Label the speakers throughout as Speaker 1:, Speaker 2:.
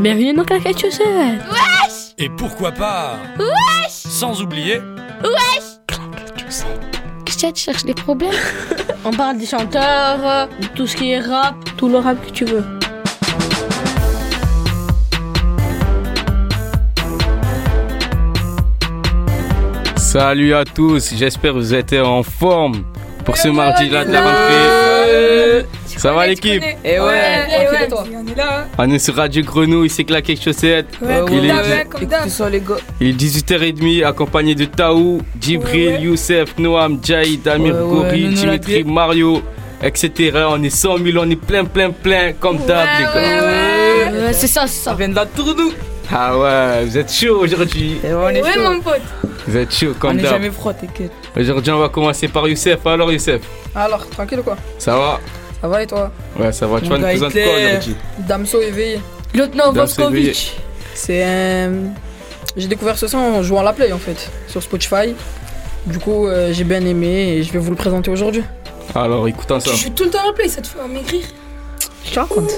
Speaker 1: Bienvenue dans Claquette Chaussette.
Speaker 2: Wesh
Speaker 3: Et pourquoi pas
Speaker 2: Wesh
Speaker 3: Sans oublier
Speaker 2: Wesh
Speaker 1: Claquette Chaussette. Qu'est-ce que tu cherches des problèmes?
Speaker 4: On parle des chanteurs, de tout ce qui est rap.
Speaker 1: Tout le rap que tu veux.
Speaker 5: Salut à tous, j'espère que vous êtes en forme pour ce mardi-là de la rentrée. Ça va l'équipe
Speaker 6: Eh ouais,
Speaker 2: Eh
Speaker 6: tranquille
Speaker 2: ouais.
Speaker 6: toi.
Speaker 2: On est là.
Speaker 5: On est sur Radio Grenouille, c'est Claquet Chaussette.
Speaker 2: Ouais,
Speaker 5: Il est-
Speaker 2: d'hab, hein, comme d'hab.
Speaker 6: Écoutez ça les gars.
Speaker 5: Il est 18h30 accompagné de Taou, Djibril,
Speaker 2: Ouais, ouais.
Speaker 5: Youssef, Noam, Jaïd, Amir
Speaker 6: Ouais, ouais,
Speaker 5: Gori, Dimitri, Mario, etc. On est 100 000, on est plein, plein, plein, comme d'hab
Speaker 2: Ouais,
Speaker 5: les gars.
Speaker 2: ouais, ouais.
Speaker 4: C'est ça, c'est
Speaker 6: Ça vient de la tournou.
Speaker 5: Ah ouais, vous êtes chaud aujourd'hui.
Speaker 6: Et on est
Speaker 2: Ouais, mon pote.
Speaker 5: Vous êtes chaud
Speaker 6: On
Speaker 5: comme
Speaker 6: est
Speaker 5: d'hab.
Speaker 6: jamais froid, t'inquiète.
Speaker 5: Aujourd'hui, on va commencer par Youssef. Alors Youssef,
Speaker 7: Alors, tranquille ou quoi?
Speaker 5: Ça va?
Speaker 7: Ça va et toi
Speaker 5: Ouais, ça va. Tu vas nous présenter quoi aujourd'hui
Speaker 7: Damso éveillé.
Speaker 4: Lieutenant. Voskovic.
Speaker 7: C'est un. J'ai découvert ce son en jouant à la play en fait, sur Spotify. Du coup, euh, j'ai bien aimé et je vais vous le présenter aujourd'hui.
Speaker 5: Alors écoutons ça.
Speaker 2: Tu joues tout le temps à la play, ça te fait maigrir.
Speaker 7: Je te raconte.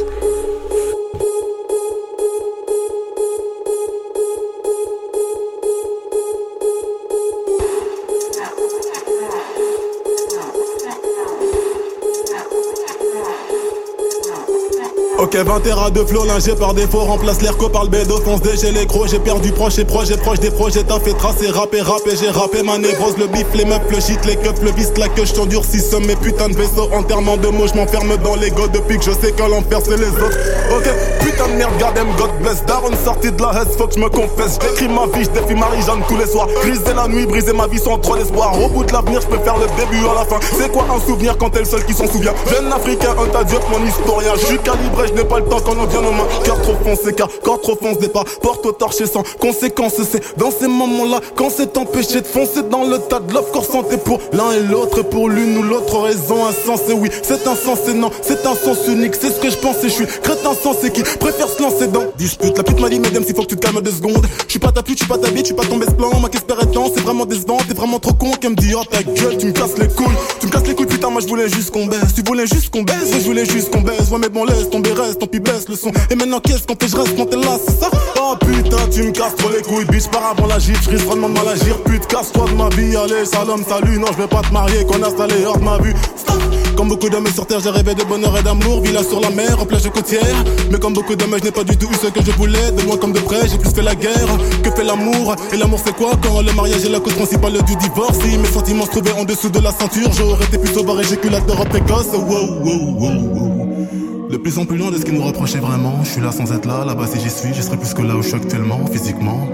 Speaker 8: Ok 20 terras de flow lingé par défaut Remplace l'erco par le bédo Fonce déger les gros J'ai perdu proche et proche et proche des projets T'as fait tracer rapper rapper J'ai rappé ma névrose Le bif les meufs le shit les keufs Le vice la queue J't'endurcis somme mes putains de vaisseaux Enterrement de mots J'm'enferme dans l'ego Depuis que je sais que l'enfer c'est les autres. Ok putain de merde God God bless. Daron sorti de la haine Faut que je me confesse. J'écris ma vie J'défie Marie-Jeanne tous les soirs. Briser la nuit Briser ma vie sans trop d'espoir. Au bout de l'avenir Je peux faire le début à la fin. C'est quoi un souvenir quand t'es le seul qui s'en souvient? Jeune africain un tas mon historien Je suis calibré Je pas le temps quand on vient nos mains. Cœur trop foncé car corps trop fonce départ Porte au torché sans conséquence C'est dans ces moments là Quand c'est empêché de foncer dans le tas de l'offre Corps santé pour l'un et l'autre Pour l'une ou l'autre raison insensée. Oui c'est insensé non C'est un sens unique C'est ce que je pensais Je suis crétin sensé qui préfère se lancer dans Dispute. La pute m'a dit Mesdames s'il faut que tu te calmes deux secondes. Je suis pas ta pute, je suis pas ta bite, je suis pas tombé ce plan Ma est temps, c'est vraiment décevant T'es vraiment trop con. Qu'elle me dit oh ta gueule Tu me casses les couilles, tu me casses les couilles putain moi je voulais juste qu'on baisse. Tu voulais juste qu'on baisse, je voulais juste qu'on baisse. Ouais mais bon laisse tomber tant pis baisse le son. Et maintenant qu'est-ce qu'on fait, je reste quand t'es là c'est ça? Oh putain tu me casses trop les couilles bitch. Par avant la gifle, je risque vraiment de mal agir. Pute casse-toi de ma vie, allez salam salut. Non je vais pas te marier, qu'on installé hors de ma vue. Comme beaucoup d'hommes sur terre, j'ai rêvé de bonheur et d'amour, villa sur la mer, en plage côtière. Mais comme beaucoup d'hommes, je n'ai pas du tout eu ce que je voulais. De loin comme de près, j'ai plus fait la guerre que fait l'amour. Et l'amour, c'est quoi? Quand le mariage est la cause principale du divorce. Si mes sentiments se trouvaient en dessous de la ceinture, j'aurais été plus sauvage éjaculateur précoce. Wow, wow, wow, wow. De plus en plus loin de ce qui nous reprochait vraiment. Je suis là sans être là, là-bas si j'y suis, je serais plus que là où je suis actuellement, physiquement.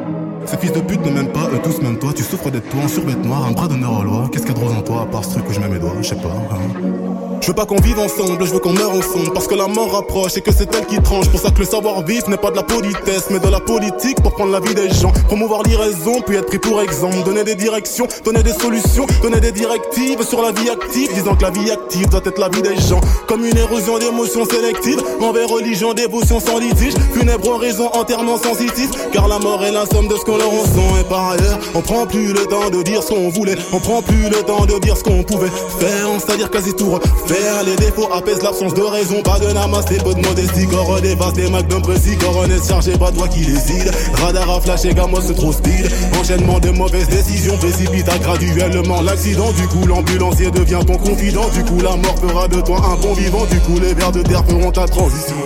Speaker 8: Ces fils de pute ne m'aiment pas, eux tous même toi. Tu souffres d'être toi en surbête noire, un bras d'honneur aux lois. Qu'est-ce qu'il y a de en toi à part ce truc où je mets mes doigts, je sais pas. hein. Je veux pas qu'on vive ensemble, je veux qu'on meure ensemble. Parce que la mort approche et que c'est elle qui tranche. Pour ça que le savoir vivre n'est pas de la politesse Mais de la politique pour prendre la vie des gens. Promouvoir l'irraison, puis être pris pour exemple. Donner des directions, donner des solutions Donner des directives sur la vie active. Disant que la vie active doit être la vie des gens. Comme une érosion d'émotions sélectives Envers religion, dévotion sans litige. Funèbre oraison, enterrement sensitif Car la mort est la somme de ce qu'on leur en sent Et par ailleurs, on prend plus le temps de dire ce qu'on voulait. On prend plus le temps de dire ce qu'on pouvait faire. C'est-à-dire quasi tout refaire Les défauts apaisent l'absence de raison. Pas de namaste, peu de modestie Corps dévaste des magnum précis Coronets chargé, pas toi qui décide Radar à flash et gamos c'est trop speed Enchaînement de mauvaises décisions Précipita graduellement l'accident. Du coup l'ambulancier devient ton confident. Du coup la mort fera de toi un bon vivant. Du coup les vers de terre feront ta transition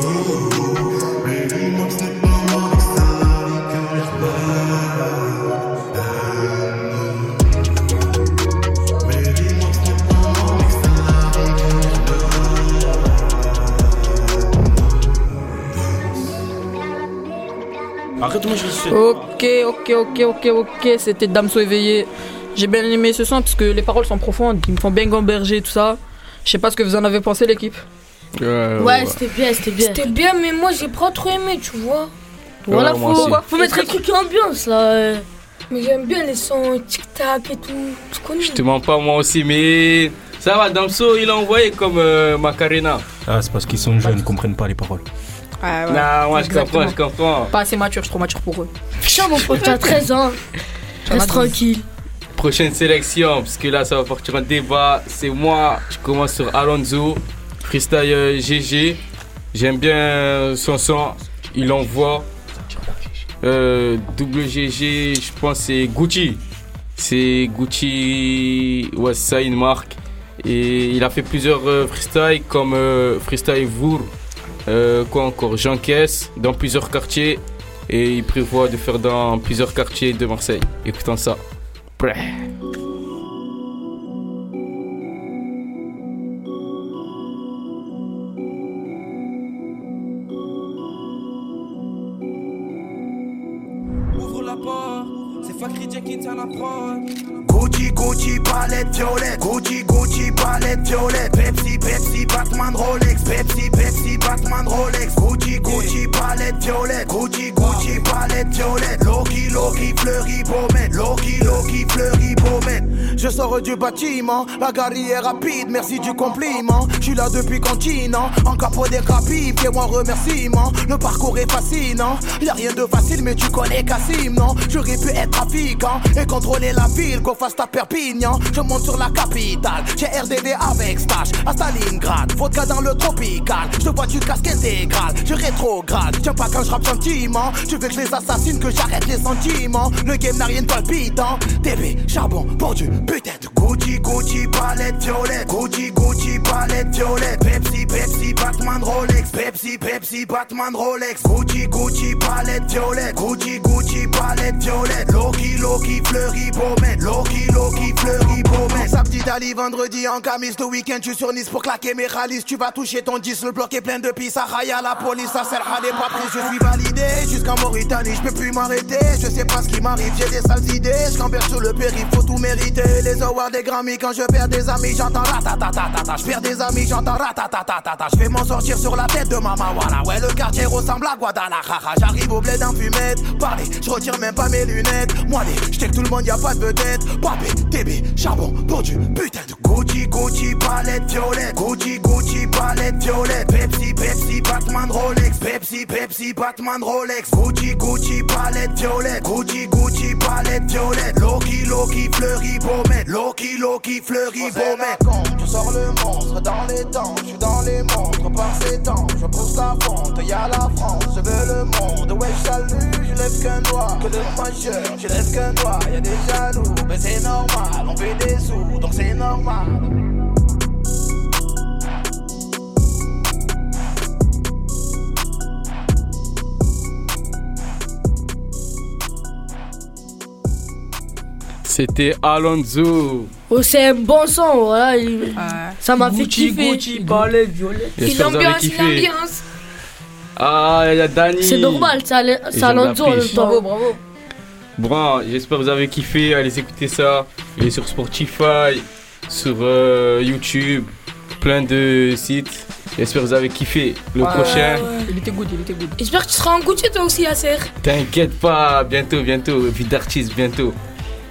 Speaker 3: Arrête-moi, je suis.
Speaker 7: Ok, ok, ok, ok, ok. C'était Damso éveillé. J'ai bien aimé ce son parce que les paroles sont profondes, ils me font bien gamberger tout ça. Je sais pas ce que vous en avez pensé l'équipe.
Speaker 4: Ouais, c'était bien, c'était bien.
Speaker 2: C'était bien, mais moi j'ai pas trop aimé, tu vois.
Speaker 4: Voilà, faut, faut mettre un truc ambiance là. euh.
Speaker 2: Mais j'aime bien les sons tic-tac et tout. Tu connais?
Speaker 5: Je te mens pas moi aussi, mais ça va, Damso il a envoyé comme euh, Macarena.
Speaker 3: Ah, c'est parce qu'ils sont jeunes, ils comprennent pas les paroles.
Speaker 7: Ah ouais.
Speaker 5: Non, moi je comprends, je comprends.
Speaker 7: Pas assez mature, je suis trop mature pour eux.
Speaker 4: Putain, mon pote, t'as 13 ans. Reste
Speaker 7: 12.
Speaker 4: tranquille.
Speaker 5: Prochaine sélection, parce que là ça va partir un débat. C'est moi, je commence sur Alonso, freestyle euh, GG. J'aime bien son son. il envoie. Euh, WGG, je pense c'est Gucci. C'est Gucci, ouais, c'est ça une marque. Et il a fait plusieurs euh, freestyles comme euh, Freestyle Vour, euh, quoi encore, J'encaisse dans plusieurs quartiers. Et il prévoit de faire dans plusieurs quartiers de Marseille. Écoutons ça.
Speaker 6: Ouvre la porte, c'est Jenkins à la.
Speaker 9: Gucci, Gucci, palette violette. Gucci, Gucci, palette violette. Pepsi, Pepsi, Batman, Rolex. Pepsi, Pepsi, Batman, Rolex. Gucci, Gucci, palette violette. Gucci, Gucci, palette violette. Loki, Loki, fleuri, baumette. Loki, Loki, fleuri, baumette. Je sors du bâtiment, la gare est rapide, merci du compliment. Je suis là depuis continent, en capot des capis, fais-moi remerciement. Le parcours est fascinant, y a rien de facile, mais tu connais Cassim, non? J'aurais pu être trafiquant et contrôler la ville, fasse ta Perpignan. Je monte sur la capitale, j'ai RDD avec stage à Stalingrad, vodka dans le tropical. Je te vois du casque intégral, je rétrograde. Tiens pas quand je rappe gentiment, tu veux que je les assassine, que j'arrête les sentiments. Le game n'a rien de palpitant, TB, charbon, pour du putain de Gucci, Gucci, palette violette. Gucci, Gucci, palette violette. Pepsi, Pepsi, Batman, Rolex. Pepsi, Pepsi, Batman, Rolex. Gucci, Gucci, palette violette. Gucci, Gucci, palette violette. Loki, Loki, fleuri, baumette. Loki, Loki, fleuri, baumette. Samedi d'Ali, vendredi en camis. Le week-end, tu sur Nice pour claquer mes ralices. Tu vas toucher ton 10. Le bloc est plein de pis. Ça raille à la police. Ça sert à des pas pris. Je suis validé jusqu'en Mauritanie. Je peux plus m'arrêter. Je sais pas ce qui m'arrive. J'ai des sales idées. Je sur le périph'. Faut tout mériter. Les awards des Grammy. Quand je perds des amis, j'entends ratatatata. Je perds des amis, j'entends ratatatata. Je vais m'en sortir sur la tête de maman. Voilà. Ouais, le quartier ressemble à Guadalajara. J'arrive au bled en fumette. Parlez, je retire même pas mes lunettes. Moi, j't'ai que tout le monde, y a pas de vedette. Papé, TB, charbon, du putain de Gucci, Gucci, palette violette. Gucci, Gucci, palette violette. Pepsi, Pepsi, Batman, Rolex. Pepsi, Pepsi, Batman, Rolex. Gucci, Gucci, palette violette. Gucci, Gucci, palette violette. Loki, Loki, fleuri, baumette. Loki, Loki, fleuri, baumette. Je sors le monstre dans les temps. Je suis dans les montres par ces temps. Je pousse la fonte, y'a la France. Je veux le monde. Ouais, je salue, je lève qu'un doigt. Que le majeur, je lève qu'un doigt. Y'a des jaloux, mais c'est normal. On fait des sous, donc c'est normal.
Speaker 5: C'était Alonso.
Speaker 4: Oh, c'est un bon son, voilà. il- Ça m'a fait kiffer.
Speaker 2: Gucci,
Speaker 5: vous avez
Speaker 2: L'ambiance,
Speaker 5: kiffé.
Speaker 2: l'ambiance.
Speaker 5: Ah, il y a Dani.
Speaker 4: C'est normal,
Speaker 5: Et la
Speaker 4: Alonso en même
Speaker 5: pêche.
Speaker 4: temps.
Speaker 7: Bravo, bravo.
Speaker 5: Bon, j'espère que vous avez kiffé. Allez écouter ça. Il est sur Spotify, sur euh, YouTube, plein de sites. J'espère que vous avez kiffé. Le
Speaker 7: Ouais,
Speaker 5: prochain,
Speaker 7: Il était good, il était good.
Speaker 2: J'espère que tu seras en Gucci toi aussi, Yasser.
Speaker 5: t'inquiète pas, bientôt, bientôt. Vie d'artiste, bientôt.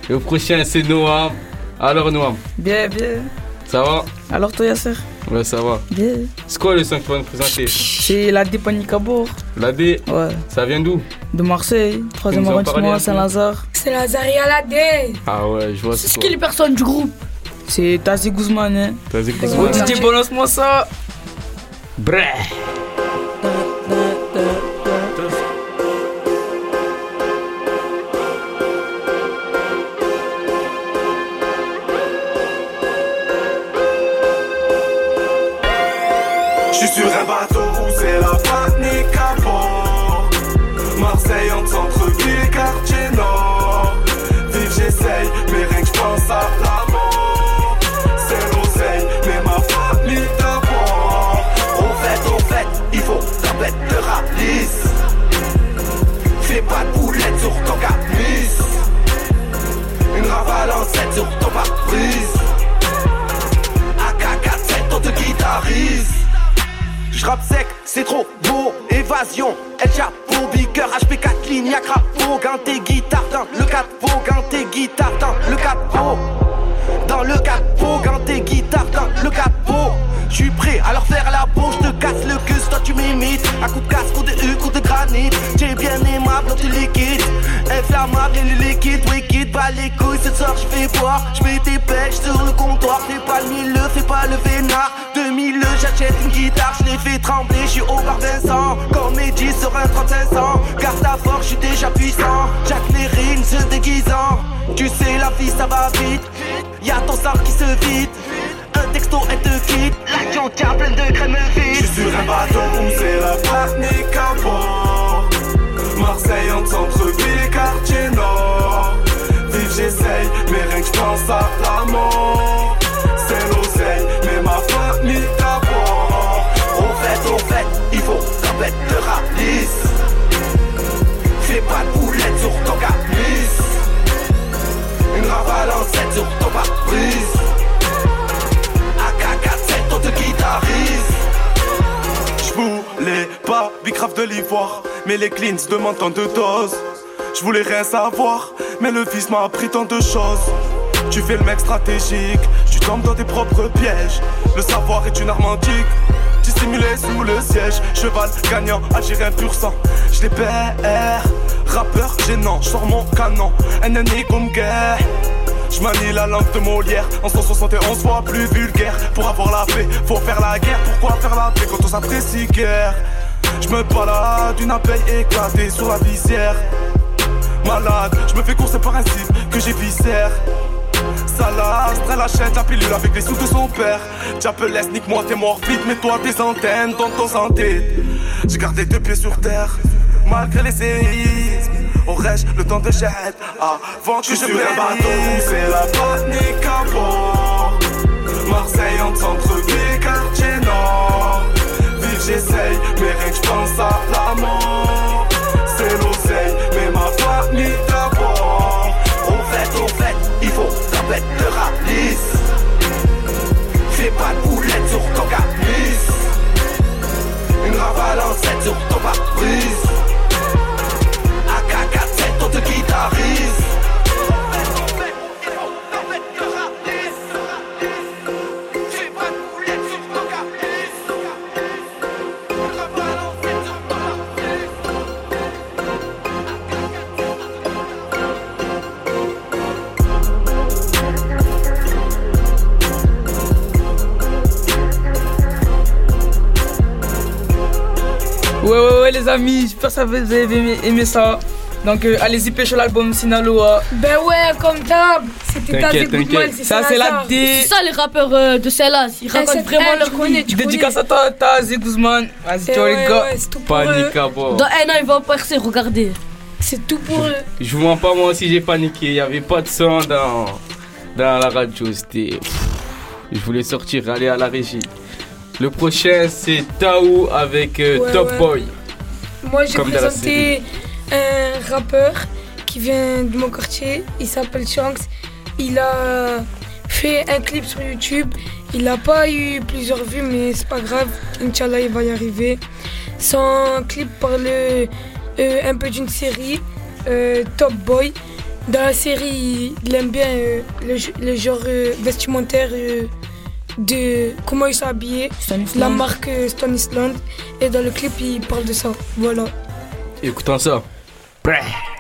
Speaker 5: Le prochain, c'est Noam. Alors, Noam,
Speaker 10: Bien, bien.
Speaker 5: ça va?
Speaker 10: Alors toi Yasser?
Speaker 5: Ouais, ça va.
Speaker 10: Bien.
Speaker 5: C'est quoi le son que tu vas nous présenter
Speaker 10: C'est la Dépanicabour.
Speaker 5: La D,
Speaker 10: Ouais.
Speaker 5: ça vient d'où?
Speaker 10: De Marseille, 3ème
Speaker 5: nous en parler un
Speaker 10: arrondissement,
Speaker 5: peu
Speaker 10: Saint-Lazare.
Speaker 2: C'est la Zaria la D.
Speaker 5: Ah ouais, je vois
Speaker 4: C'est
Speaker 5: c'est
Speaker 4: ce qui est les personnes du groupe.
Speaker 10: C'est Tazi Guzman, hein.
Speaker 5: T'as écouté
Speaker 10: Oh,
Speaker 5: ça
Speaker 10: DJ, balance-moi ça.
Speaker 5: Bref.
Speaker 9: J'rappe sec, c'est trop beau. Évasion, El Chapo, Beaker, HP 4 lignes, y'a crapaud. Ganté, guitare dans le capot. Ganté, guitare dans le capot. Dans le capot, ganté, guitare dans le capot.
Speaker 11: Je suis prêt à leur faire la peau, je te casse le cul, toi tu m'imites. À coup de casse, coup de U, coup de granit. T'es bien aimable, tu liquide. Inflammable et le liquide, wicked, pas les couilles. Ce soir, je vais boire, je mets tes pêches sur le comptoir. Fais pas le mille, fais pas le vénard. 2000, j'achète une guitare, je les fais trembler. Je suis au bar Vincent, comédie sur un 35 ans. Garde ta force, je suis déjà puissant. Jack les se déguisant. Tu sais, la vie ça va vite. Y'a ton sang qui se vide. Un texto et te quitte. L'action tient plein de crème vide.
Speaker 12: Je sur un bateau où c'est la panique à. Marseille entre centre-ville, quartier nord. Vive, j'essaye, mais rien que je à la.
Speaker 11: Sur ton caprice. Une rafale en 7 sur ton pare-brise. AK-47, on te guitarise.
Speaker 12: J'voulais pas bicrave de l'ivoire, mais les cleans demandent tant de doses. J'voulais rien savoir, mais le vice m'a appris tant de choses. Tu fais le mec stratégique, dans tes propres pièges. Le savoir est une arme antique. Dissimulé sous le siège, cheval gagnant, algérien pur sang. Je les perds, rappeur gênant, je sors mon canon, ennemi comme guerre. Je manie la langue de Molière En 171 fois plus vulgaire Pour avoir la paix, faut faire la guerre Pourquoi faire la paix quand on s'apprécie guère? Je me balade, une abeille éclatée sur la visière Malade, je me fais courser par un cible que j'ai viscère Salade, la chaîne, la pilule avec les sous de son père. J'appelle nique-moi, t'es mort vite, mets-toi tes antennes dans ton santé. J'ai gardé deux pieds sur terre, malgré les séismes. Aurais-je le temps de jet avant que je,
Speaker 11: sur un bateau
Speaker 12: c'est la panique à bord. Marseille en centre-ville, quartier nord. Vive j'essaye, mais rien que je pense à la mort
Speaker 10: j'espère que vous avez aimé, ça. Donc, euh, allez-y pêcher l'album Sinaloa.
Speaker 2: Ben ouais, comme d'hab. C'était Tazé Goodman, c'est
Speaker 10: Ça, c'est la
Speaker 2: Salazar.
Speaker 10: D.
Speaker 4: C'est ça les rappeurs euh, de celle-là. Ils racontent
Speaker 2: cette
Speaker 4: vraiment leur
Speaker 2: tu connais, tu
Speaker 10: Dédicace à toi, Tazé Guzman. Vas-y,
Speaker 2: Eh
Speaker 10: ciao
Speaker 2: ouais,
Speaker 10: les gars.
Speaker 2: ouais, c'est tout pour eux.
Speaker 5: Panique à bord.
Speaker 4: Dans un an, ils vont percer, regardez.
Speaker 2: C'est tout pour eux.
Speaker 5: Je vous mens pas, moi aussi j'ai paniqué. Il y avait pas de son dans, dans la radio. C'était. Je voulais sortir, aller à la régie. Le prochain c'est Tao avec euh,
Speaker 2: Ouais,
Speaker 5: Top
Speaker 2: ouais.
Speaker 5: Boy.
Speaker 2: Moi, j'ai
Speaker 5: Comme dans la
Speaker 2: présenté un rappeur qui vient de mon quartier. Il s'appelle Shanks. Il a fait un clip sur YouTube. Il n'a pas eu plusieurs vues, mais c'est pas grave. Inch'Allah, il va y arriver. Son clip parle euh, un peu d'une série, euh, Top Boy. Dans la série, il aime bien euh, le, le genre vestimentaire de comment ils sont habillés, la marque euh, Stanisland. Et dans le clip, il parle de ça. Voilà.
Speaker 5: Écoutons ça. Brrr.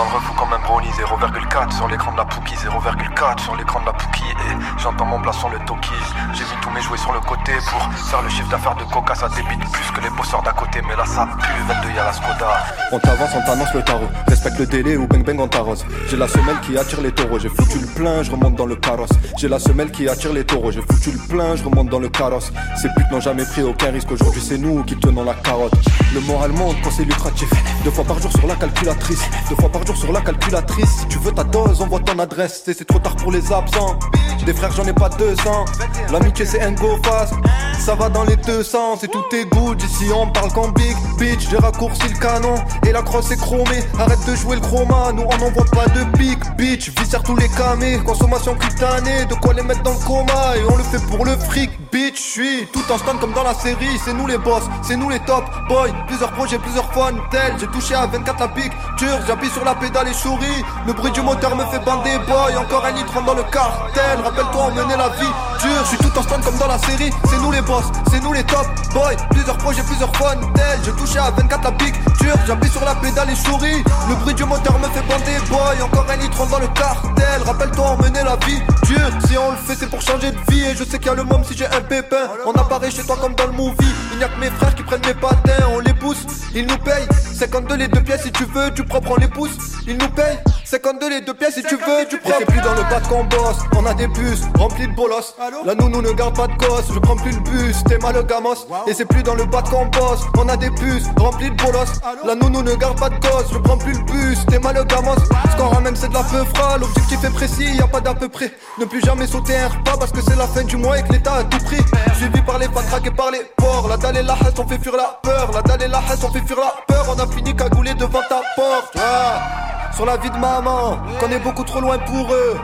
Speaker 13: Dans le refou comme un brownie 0,4 sur l'écran de la Pookie 0,4 sur l'écran de la Pookie et j'entends mon plat sur le Toki J'ai mis tous mes jouets sur le côté pour faire le chiffre d'affaires de coca Ça débite plus que les bosseurs d'à côté mais là ça pue 22 y'a la Skoda
Speaker 14: On t'avance, on t'annonce le tarot. Respecte le délai ou bang bang on t'arrose. J'ai la semelle qui attire les taureaux. J'ai foutu le plein, je remonte dans le carrosse. J'ai la semelle qui attire les taureaux. J'ai foutu le plein, je remonte dans le carrosse. Ces putes n'ont jamais pris aucun risque. Aujourd'hui, c'est nous qui tenons la carotte. Le moral monte quand c'est lucratif. Deux fois par jour sur la calculatrice. Deux fois par jour sur la calculatrice. Si tu veux ta dose, envoie ton adresse. C'est trop tard pour les absents. Des frères, j'en ai pas 200. L'amitié, c'est un go fast. Ça va dans les deux sens et tout est good. Ici, on parle qu'en big bitch. J'ai raccourci le canon et la crosse est chromée. Arrête de jouer le chroma. Nous, on n'envoie pas de big bitch. Viscère tous les camés. Consommation cutanée. De quoi les mettre dans le coma. Et on le fait pour le fric. Bitch, je suis tout en stand comme dans la série. C'est nous les boss, c'est nous les top boys. Plusieurs projets, plusieurs fun tels. J'ai touché à 24 la pique. Dur, j'appuie sur la pédale et souris. Le bruit du moteur me fait bander boy. Encore un litre dans le cartel. Rappelle-toi, on la vie dure. Tout comme dans la série. C'est nous les boss, c'est nous les top boys. Plusieurs projets, plusieurs fun tels. J'ai touché à 24 la pique. Dur, j'appuie sur la pédale et souris. Le bruit du moteur me fait bander boy. Encore un litre dans le cartel. Rappelle-toi, menait la vie dure. Si on le fait, c'est pour changer de vie. Et je sais qu'il y a le môme si j'ai un pépin. On apparaît chez toi comme dans le movie. Il n'y a que mes frères qui prennent mes patins. On les pousse, ils nous payent. 52 les deux pièces si tu veux, du propre on les pousse. Ils nous payent. 52 les deux pièces si tu veux, propre. Et c'est plus dans le bas qu'on bosse. On a des bus remplis de bolos. La nounou ne garde pas de gosse. Je prends plus le bus, t'es mal au gamos. Et c'est plus dans le bas qu'on bosse. On a des bus remplis de bolos. La nounou ne garde pas de gosse. Je prends plus le bus, t'es mal au gamos. Ce qu'on ramène c'est de la peu fera. L'objectif est précis, y a pas d'à peu près. Ne plus jamais sauter un repas parce que c'est la fin du mois et que l'état a tout pris. Suivi par les patraques et par les porcs. La dalle et la hasse, on fait fuir la peur. La dalle et la hasse, on fait fuir la peur. On a fini cagoulé devant ta porte. Ah, sur la vie de maman, qu'on est beaucoup trop loin pour eux.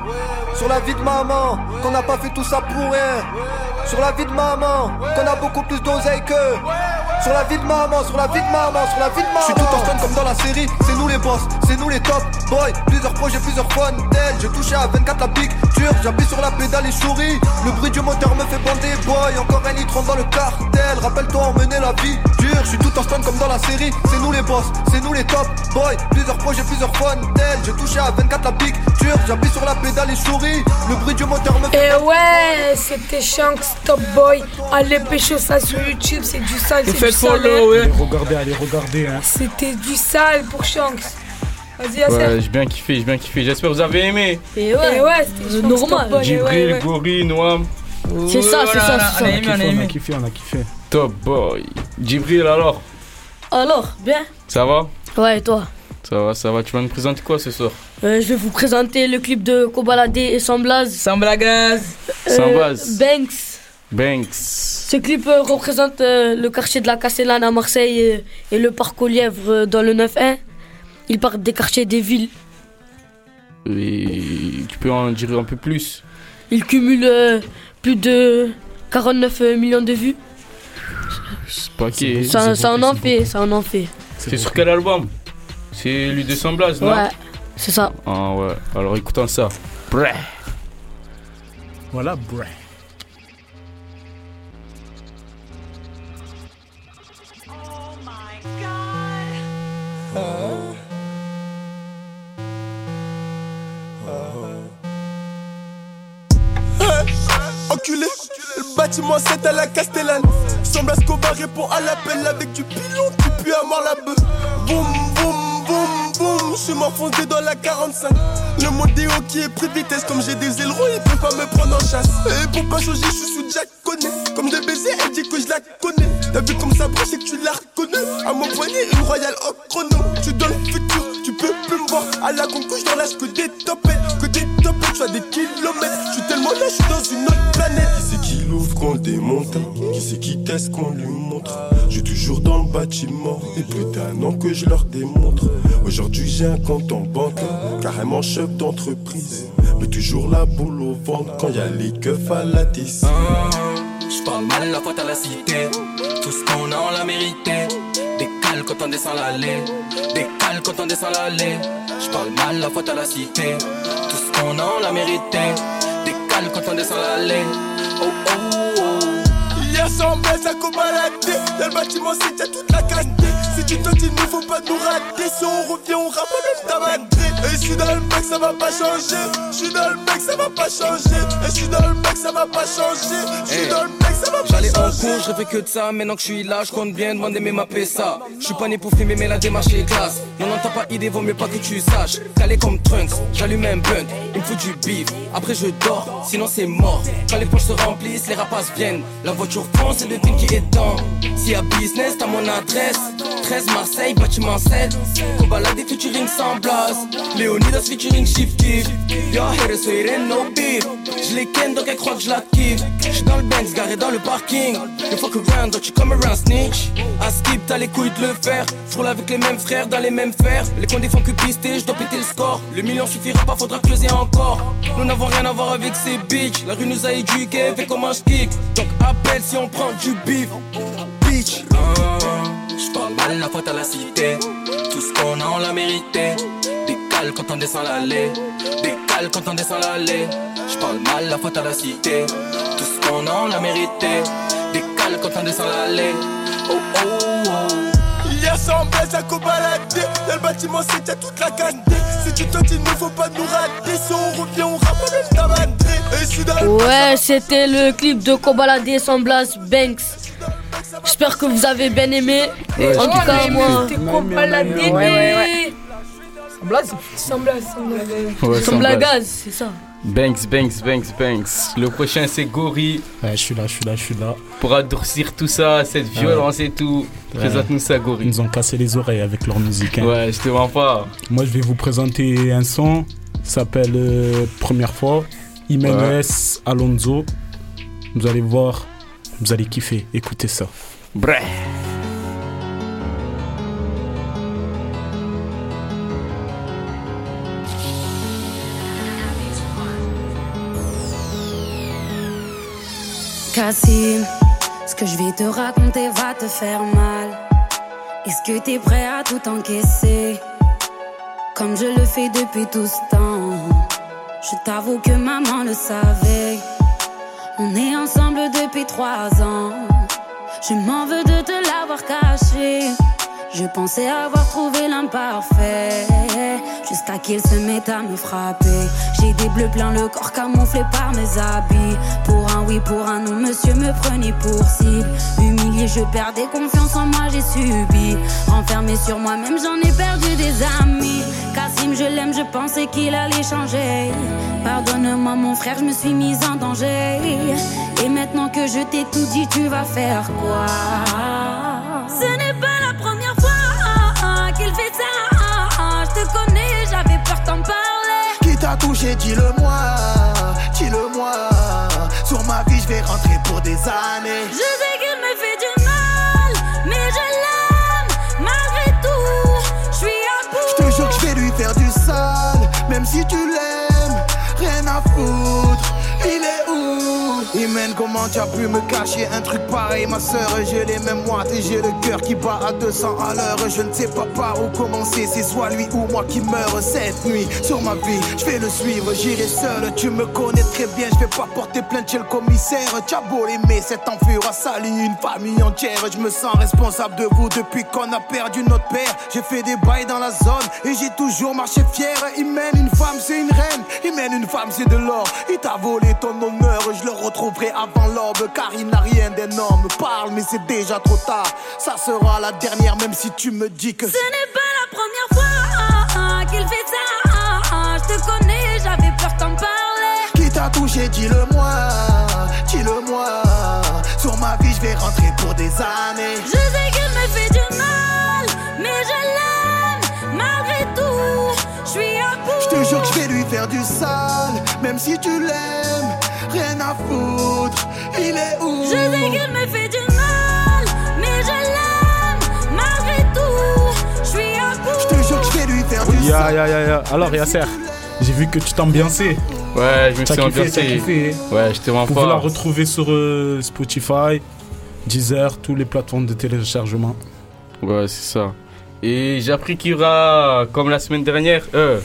Speaker 14: Sur la vie de maman, qu'on n'a pas fait tout ça pour rien. Sur la vie de maman, qu'on a beaucoup plus d'oseille que. Sur la vie de maman, sur la vie de maman, sur la vie de maman. Je suis tout en stand comme dans la série, c'est nous les boss, c'est nous les top boys. Plusieurs projets, plusieurs fun tels. J'ai touché à 24 la pique, dur, j'appuie sur la pédale et souris. Le bruit du moteur me fait bander, boy. Encore un litre dans le cartel. Rappelle-toi, on menait la vie dure. Je suis tout en stand comme dans la série, c'est nous les boss, c'est nous les top boys. Plusieurs projets, plusieurs fun tels. J'ai touché à 24 la pique, dur, j'appuie sur la pédale et souris. Le bruit du moteur me fait
Speaker 2: Et ouais, c'était Shanks Top Boy. Allez pêcher ça sur YouTube, c'est du sale, c'est du sale.
Speaker 3: Allez, regardez, allez, regardez. Hein.
Speaker 2: C'était du sale pour Shanks. Vas-y,
Speaker 5: Ouais, j'ai bien kiffé, j'ai bien kiffé. J'espère que vous avez aimé.
Speaker 4: Et
Speaker 2: Et
Speaker 4: ouais,
Speaker 2: ouais, c'était
Speaker 4: euh,
Speaker 2: Shanks
Speaker 4: normal.
Speaker 2: Top Boy.
Speaker 5: Jibril,
Speaker 2: ouais, ouais.
Speaker 5: Gori, Noam.
Speaker 4: C'est ça, c'est ça, c'est
Speaker 10: On a
Speaker 4: ça.
Speaker 10: on a
Speaker 3: On a kiffé, on a kiffé.
Speaker 5: Top boy. Jibril alors,
Speaker 4: Alors, bien
Speaker 5: ça va?
Speaker 4: Ouais, et toi?
Speaker 5: Ça va, ça va. Tu vas nous présenter quoi ce soir?
Speaker 4: Euh, Je vais vous présenter le clip de Kobalade et Samblaz.
Speaker 10: Sans blagaz.
Speaker 5: Sambaz.
Speaker 4: Banks.
Speaker 5: Banks.
Speaker 4: Ce clip euh, représente euh, le quartier de la Castellane à Marseille et, et le parc aux lièvres euh, dans le 9-1. Il part des quartiers des villes.
Speaker 5: Et tu peux en dire un peu plus?
Speaker 4: Il cumule euh, plus de 49 millions de vues.
Speaker 5: C'est pas qui
Speaker 4: Ça, ça en en fait, ça en en fait.
Speaker 5: C'est sur quel album? C'est lui de Samblaz, non?
Speaker 4: Ouais, c'est ça.
Speaker 5: Ah ouais, alors écoutons ça. Breh.
Speaker 3: Voilà, breh.
Speaker 15: À l'appel avec du pilon, tu à mort la bœuf. Boum, boum, boum, boum, je suis m'enfoncé dans la 45. Le modéo qui est pris vitesse, comme j'ai des ailerons, il peut pas me prendre en chasse. Et pour pas changer, je suis sous Jack. Comme de baiser, elle dit que je la connais. T'as vu comme ça brille, c'est que tu la reconnais. À mon poignet, une royale au chrono. Tu dans le futur, tu peux plus me voir. À la concouche dans l'âge que des topettes, que des topettes, tu as des kilomètres. Je suis tellement là, je suis dans une autre qu'on le démonte Qui c'est qui casse qu'on lui montre? Suis toujours dans le bâtiment Et plus d'un an que je leur démontre Aujourd'hui j'ai un compte en banque Carrément chef d'entreprise Mais toujours la boule au ventre Quand y a les keufs à la tisse
Speaker 6: mal la faute à la cité. Tout ce qu'on a, on l'a mérité. Décale quand on descend l'allée. Décale quand on descend l'allée. Je parle mal la faute à la cité. Tout ce qu'on a, on l'a mérité. Décale quand on descend l'allée. Oh oh
Speaker 15: Hier sans baisse à Cobaladé Dans le bâtiment c'est toute la casse Si tu te dis ne faut pas nous rater. Si on revient on rappe même ta madré Et je suis dans le mec ça va pas changer Je suis dans le mec ça va pas changer Et je suis dans le mec ça va pas changer Je suis
Speaker 6: Hey.
Speaker 15: dans le mec ça va pas
Speaker 6: J'allais en
Speaker 15: changer
Speaker 6: cours, je rêvais que de ça. Maintenant que je suis là, je compte bien demander mes ma ça. Je suis pas né pour filmer, mais la démarche est classe. Non, non, t'as pas idée, vaut mieux pas que tu saches. Calé comme Trunks, j'allume un blunt, il me faut du beef. Après, je dors, sinon c'est mort. Quand les poches se remplissent, les rapaces viennent. La voiture fonce et devine qui est dans. S'il y a business, t'as mon adresse. 13 Marseille, bâtiment 7. Qu'on balade featuring sans blase. Léonidas featuring Shift Kiff. Yo, here so it ain't no beef. Je les ken donc elle croit que je la kiffe. J'suis dans le Benz, garé dans le parking. Le fuck around, donc tu comme around snitch? À skip, t'as les couilles de le faire. J'roule avec les mêmes frères dans les mêmes perd. Les condés font que pister, je dois péter le score. Le million suffira pas, faudra creuser encore. Nous n'avons rien à voir avec ces bitches. La rue nous a éduqués, fait comment je. Donc appelle si on prend du bif. Bitch.
Speaker 16: Mal, la faute à la cité. Tout ce qu'on a, on l'a mérité. Décale quand on descend l'allée. Décale quand on descend l'allée. Je parle mal, la faute à la cité. Tout ce qu'on a, on l'a mérité. Décale quand on descend l'allée. Oh oh oh.
Speaker 15: Il y a 100 bases à cobalader Dans le bâtiment c'était toute la cantée Si tu tentes il ne faut pas nous rater Si on revient on dans le
Speaker 4: Ouais, c'était le clip de Kobalade sans Blas Banks. J'espère que vous avez bien aimé.
Speaker 2: Ouais,
Speaker 4: en tout cas, moi.
Speaker 2: C'était Kobalade.
Speaker 4: Ouais, ouais, ouais.
Speaker 2: Sans blague Sans blague, sans blague.
Speaker 5: Ouais,
Speaker 4: Sans
Speaker 5: sans blague.
Speaker 4: blagaz, c'est ça.
Speaker 5: Banks, Banks, Banks, Banks. Le prochain c'est Gori.
Speaker 3: Ouais, je suis là, je suis là, je suis là.
Speaker 5: Pour adoucir tout ça, cette violence et tout. Présente-nous ça, Gori.
Speaker 3: Ils nous ont cassé les oreilles avec leur musique. hein.
Speaker 5: Ouais, je te mens pas.
Speaker 3: Moi, je vais vous présenter un son. S'appelle euh, Première fois. Jiménez Alonso. Vous allez voir, vous allez kiffer. Écoutez ça.
Speaker 5: Bref.
Speaker 17: Cassim, ce que je vais te raconter va te faire mal. Est-ce que t'es prêt à tout encaisser? Comme je le fais depuis tout ce temps. Je t'avoue que maman le savait. On est ensemble depuis trois ans. Je m'en veux de te l'avoir caché. Je pensais avoir trouvé l'imparfait. Jusqu'à qu'il se mette à me frapper. J'ai des bleus plein le corps camouflé par mes habits. Pour un oui, pour un non, monsieur me prenait pour cible. Humilié, je perdais confiance en moi, j'ai subi. Renfermé sur moi-même, j'en ai perdu des amis. Cassim, je l'aime, je pensais qu'il allait changer. Pardonne-moi, mon frère, je me suis mise en danger. Et maintenant que je t'ai tout dit, tu vas faire quoi? Ce n'est pas parler.
Speaker 9: Qui t'a touché, dis-le-moi, dis-le-moi. Sur ma vie, je vais rentrer pour des années.
Speaker 17: Je sais qu'il me fait du mal, mais je l'aime malgré tout. Je suis à bout.
Speaker 9: Je te jure que je vais lui faire du sale, même si tu l'aimes, rien à foutre. Il est où? Imen, comment tu as pu me cacher un truc pareil, ma soeur J'ai les mêmes moites et j'ai le cœur qui bat à 200 à l'heure. Je ne sais pas par où commencer, c'est soit lui ou moi qui meurt cette nuit. Sur ma vie, je vais le suivre, j'irai seul. Tu me connais très bien, je vais pas porter plainte chez le commissaire. Tu as beau l'aimer, cet enfure a une famille entière. Je me sens responsable de vous depuis qu'on a perdu notre père. J'ai fait des bails dans la zone et j'ai toujours marché fier. Il mène une femme, c'est une reine. Il mène une femme, c'est de l'or. Il t'a volé ton honneur, je le retrouverai avant l'aube. Car il n'a rien d'énorme. Parle, mais c'est déjà trop tard. Ça sera la dernière, même si tu me dis que.
Speaker 17: Ce n'est pas la première fois qu'il fait ça. Je te connais, j'avais peur d'en parler.
Speaker 9: Qui t'a touché, dis-le-moi, dis-le-moi. Sur ma vie, je vais rentrer pour des années.
Speaker 17: Je sais qu'il me fait du mal, mais je l'aime malgré tout. Je suis à bout.
Speaker 9: Je te jure que je vais lui faire du sale, même si tu l'aimes, rien à foutre. Il est où?
Speaker 17: Je sais qu'il me fait du mal, mais je l'aime malgré tout. Je suis à bout.
Speaker 9: Je te jure que je vais lui faire du
Speaker 3: Ya, ya, ya, ya. Alors, Yasser, j'ai vu que tu t'ambiançais.
Speaker 5: Ouais, je me suis ambiancé. Ouais, je te mens
Speaker 3: Vous pouvez la retrouver sur euh, Spotify, Deezer, toutes les plateformes de téléchargement.
Speaker 5: Ouais, c'est ça. Et j'ai appris qu'il y aura, comme la semaine dernière, euh,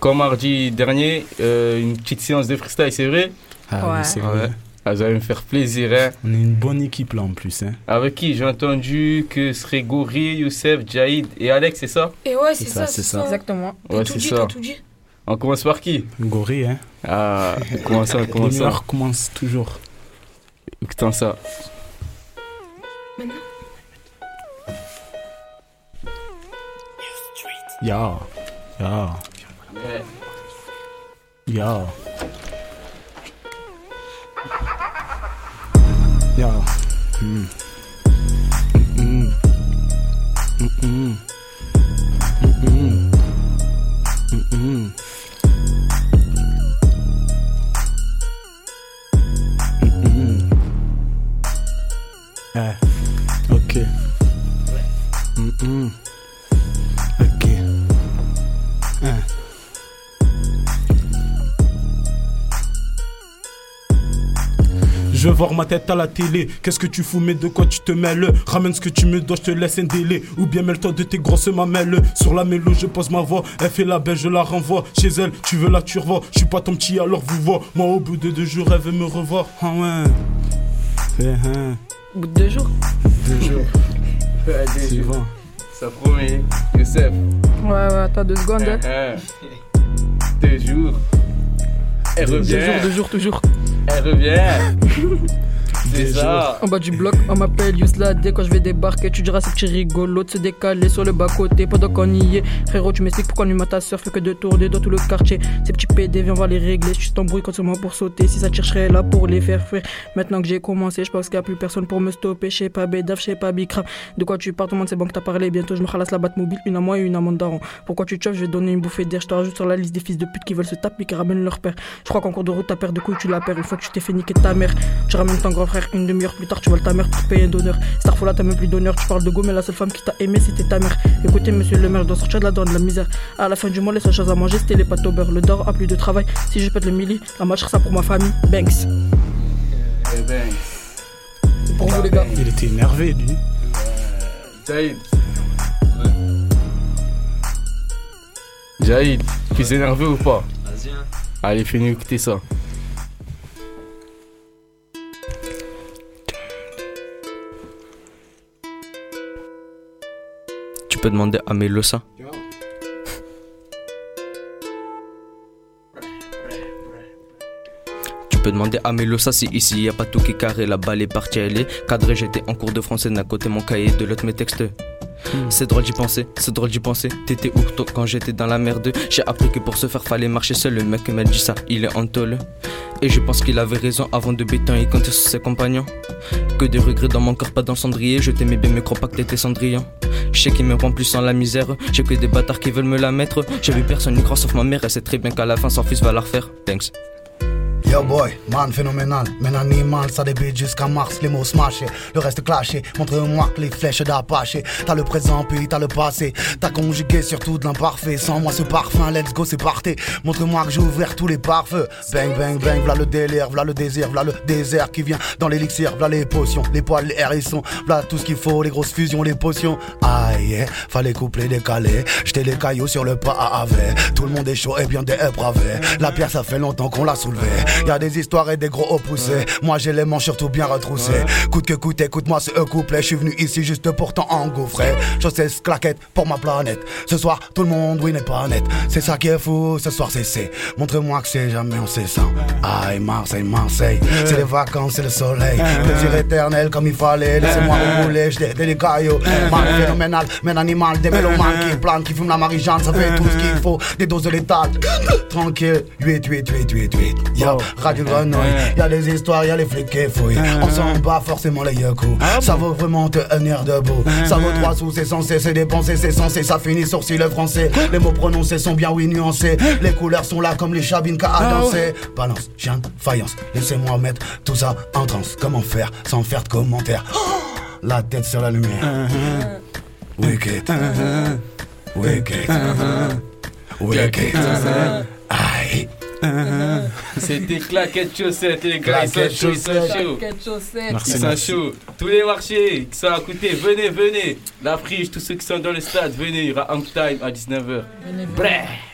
Speaker 5: comme mardi dernier, euh, une petite séance de freestyle, c'est vrai
Speaker 3: Ah oui, c'est vrai.
Speaker 5: Ah, ça va me faire plaisir, hein.
Speaker 3: On est une bonne équipe là en plus. Hein.
Speaker 5: Avec qui J'ai entendu que ce serait Gori, Youssef, Jaïd et Alex, c'est ça?
Speaker 2: Et ouais, c'est
Speaker 3: C'est
Speaker 2: ça,
Speaker 3: ça, c'est ça.
Speaker 2: ça.
Speaker 7: Exactement.
Speaker 5: Ouais, c'est ça.
Speaker 2: t'as tout dit.
Speaker 5: On commence par qui?
Speaker 3: Gori, hein.
Speaker 5: Ah, comment ça, comment ça?
Speaker 3: meilleurs commencent toujours.
Speaker 5: Écoutons ça.
Speaker 3: Ya, ya, ya. Ya. Mm. Mm-mm. Eh, Je veux voir ma tête à la télé. Qu'est-ce que tu fous, mais de quoi tu te mêles? Ramène ce que tu me dois, je te laisse un délai. Ou bien mêle-toi de tes grosses mamelles. Sur la mélo, je pose ma voix. Elle fait la belle, je la renvoie. Chez elle, tu veux la turvoie. Je suis pas ton petit, alors vous vois. Moi, au bout de deux jours, elle veut me revoir. Ah ouais. Eh, hein.
Speaker 7: Au bout de deux jours
Speaker 3: Deux jours.
Speaker 5: Ouais, deux
Speaker 3: C'est
Speaker 5: jours.
Speaker 3: bon.
Speaker 5: Ça promet. Youssef.
Speaker 7: Ouais, ouais, attends deux secondes. hein.
Speaker 5: Hein, hein. Deux jours. Elle
Speaker 7: Deux
Speaker 5: revient.
Speaker 7: jours, deux jours, toujours.
Speaker 5: Elle revient. C'est ça.
Speaker 7: En bas du bloc, on m'appelle Yousla. Dès quand je vais débarquer, tu diras c'est petit rigolo de se décaler sur le bas-côté pendant qu'on y est. Frérot, tu m'expliques pourquoi lui, ta soeur fait que de tourner dans tout le quartier. Ces petits PD, viens, on va les régler. Je t'embrouille quand c'est moi pour sauter. Si ça tire, je serais là pour les faire frère. Maintenant que j'ai commencé, je pense qu'il n'y a plus personne pour me stopper. Je sais pas Bédaf, je sais pas Bikram. De quoi tu parles, tout le monde c'est bon que t'as parlé. Bientôt, je me ralasse la batte mobile, une à moi et une à mon daron. Pourquoi tu chauffes, je vais te donner une bouffée d'air. Je te rajoute sur la liste des fils de pute qui veulent se taper, qui ramènent leur père. Je crois qu'en cours de route, ta paire de couilles, tu la perds. Une fois que tu t'es fait niquer ta mère, tu ramènes ton grand frère une demi-heure plus tard, tu vois ta mère pour te payer un donneur. Starfola, t'as même plus d'honneur. Tu parles de go, mais la seule femme qui t'a aimé, c'était ta mère. Écoutez, monsieur le maire, je dois sortir de la donne, de la misère. À la fin du mois, les seules choses à manger, c'était les pâtes au beurre. Le dor a plus de travail. Si je pète le milli, la match ça pour ma famille. Banks.
Speaker 5: Eh ben.
Speaker 7: C'est pour vous, les gars.
Speaker 3: Il était énervé, lui.
Speaker 5: Jaïd. Jaïd, tu es énervé ou pas?
Speaker 18: Vas-y, hein.
Speaker 5: Allez, fais-nous écouter ça.
Speaker 18: Peux demander à Melosa. Tu peux demander à Melosa si ici y a pas tout qui carré. La balle est partie, elle est cadrée. J'étais en cours de français d'un côté mon cahier, de l'autre mes textes. C'est drôle d'y penser, c'est drôle d'y penser. T'étais où toi quand j'étais dans la merde J'ai appris que pour se faire fallait marcher seul. Le mec m'a dit ça, il est en tôle. Et je pense qu'il avait raison avant de béton et compter sur ses compagnons. Que des regrets dans mon corps, pas dans cendrier. Je t'aimais bien, mais crois pas que t'étais cendrillon. Je sais qu'il me rend plus sans la misère. J'ai que des bâtards qui veulent me la mettre. J'ai vu personne y croire sauf ma mère. Elle sait très bien qu'à la fin, son fils va la refaire. Thanks.
Speaker 19: Yo boy, man phénoménal, men animal, ça débite jusqu'à Mars, les mots smashés, le reste clashé, montre-moi que les flèches d'Apache, t'as le présent puis t'as le passé, t'as conjugué surtout de l'imparfait, sans moi ce parfum, let's go c'est parti, montre-moi que j'ai ouvert tous les pare-feux, bang bang bang, v'là le délire, v'là le désir, v'là le désert qui vient dans l'élixir, v'là les potions, les poils, les hérissons, v'là tout ce qu'il faut, les grosses fusions, les potions, aïe, fallait coupler, décaler, jeter les cailloux sur le pas à tout le monde est chaud et bien dépravé, la pierre ça fait longtemps qu'on l'a soulevée, y a des histoires et des gros hauts poussés. Moi j'ai les manches surtout bien retroussées. Coûte que coûte, écoute-moi ce couplet. Je suis venu ici juste pour t'en engouffrer. Chaussettes, claquettes pour ma planète. Ce soir tout le monde, oui, n'est pas net. C'est ça qui est fou, ce soir c'est c'est. Montre-moi que c'est jamais on sait ça. Aïe, Marseille, Marseille. C'est les vacances, c'est le soleil. Plaisir éternel comme il fallait. Laissez-moi rouler, j'étais des cailloux. Man phénoménal, men animal, des mélomanes qui planent, qui fument la marie-jeanne. Ça fait tout ce qu'il faut. Des doses de létal. Tranquille, 8, 8, 8, 8, 8. Yo, Radio Grenouille. Y'a des histoires, y'a les flics qui fouillent. On s'en bat forcément les yoko. Ça vaut vraiment tenir debout. Ça vaut 3 sous, c'est censé, c'est dépensé, c'est censé. Ça finit sourcil le français. Les mots prononcés sont bien, oui, nuancés. Les couleurs sont là comme les chabines qu'a à danser. Balance, chien, faïence. Laissez-moi mettre tout ça en transe. Comment faire sans faire de commentaires? La tête sur la lumière. Wicked. Wicked. Wicked.
Speaker 5: C'était claquette chaussette, les gars.
Speaker 19: Chaussettes.
Speaker 5: chauds.
Speaker 7: Claquettes chaussettes.
Speaker 3: Merci, merci.
Speaker 5: chauds. Tous les marchés qui sont à côté, venez, venez. La friche, tous ceux qui sont dans le stade, venez. Il y aura Hang Time à 19h.
Speaker 7: Venez, venez.
Speaker 5: Bref.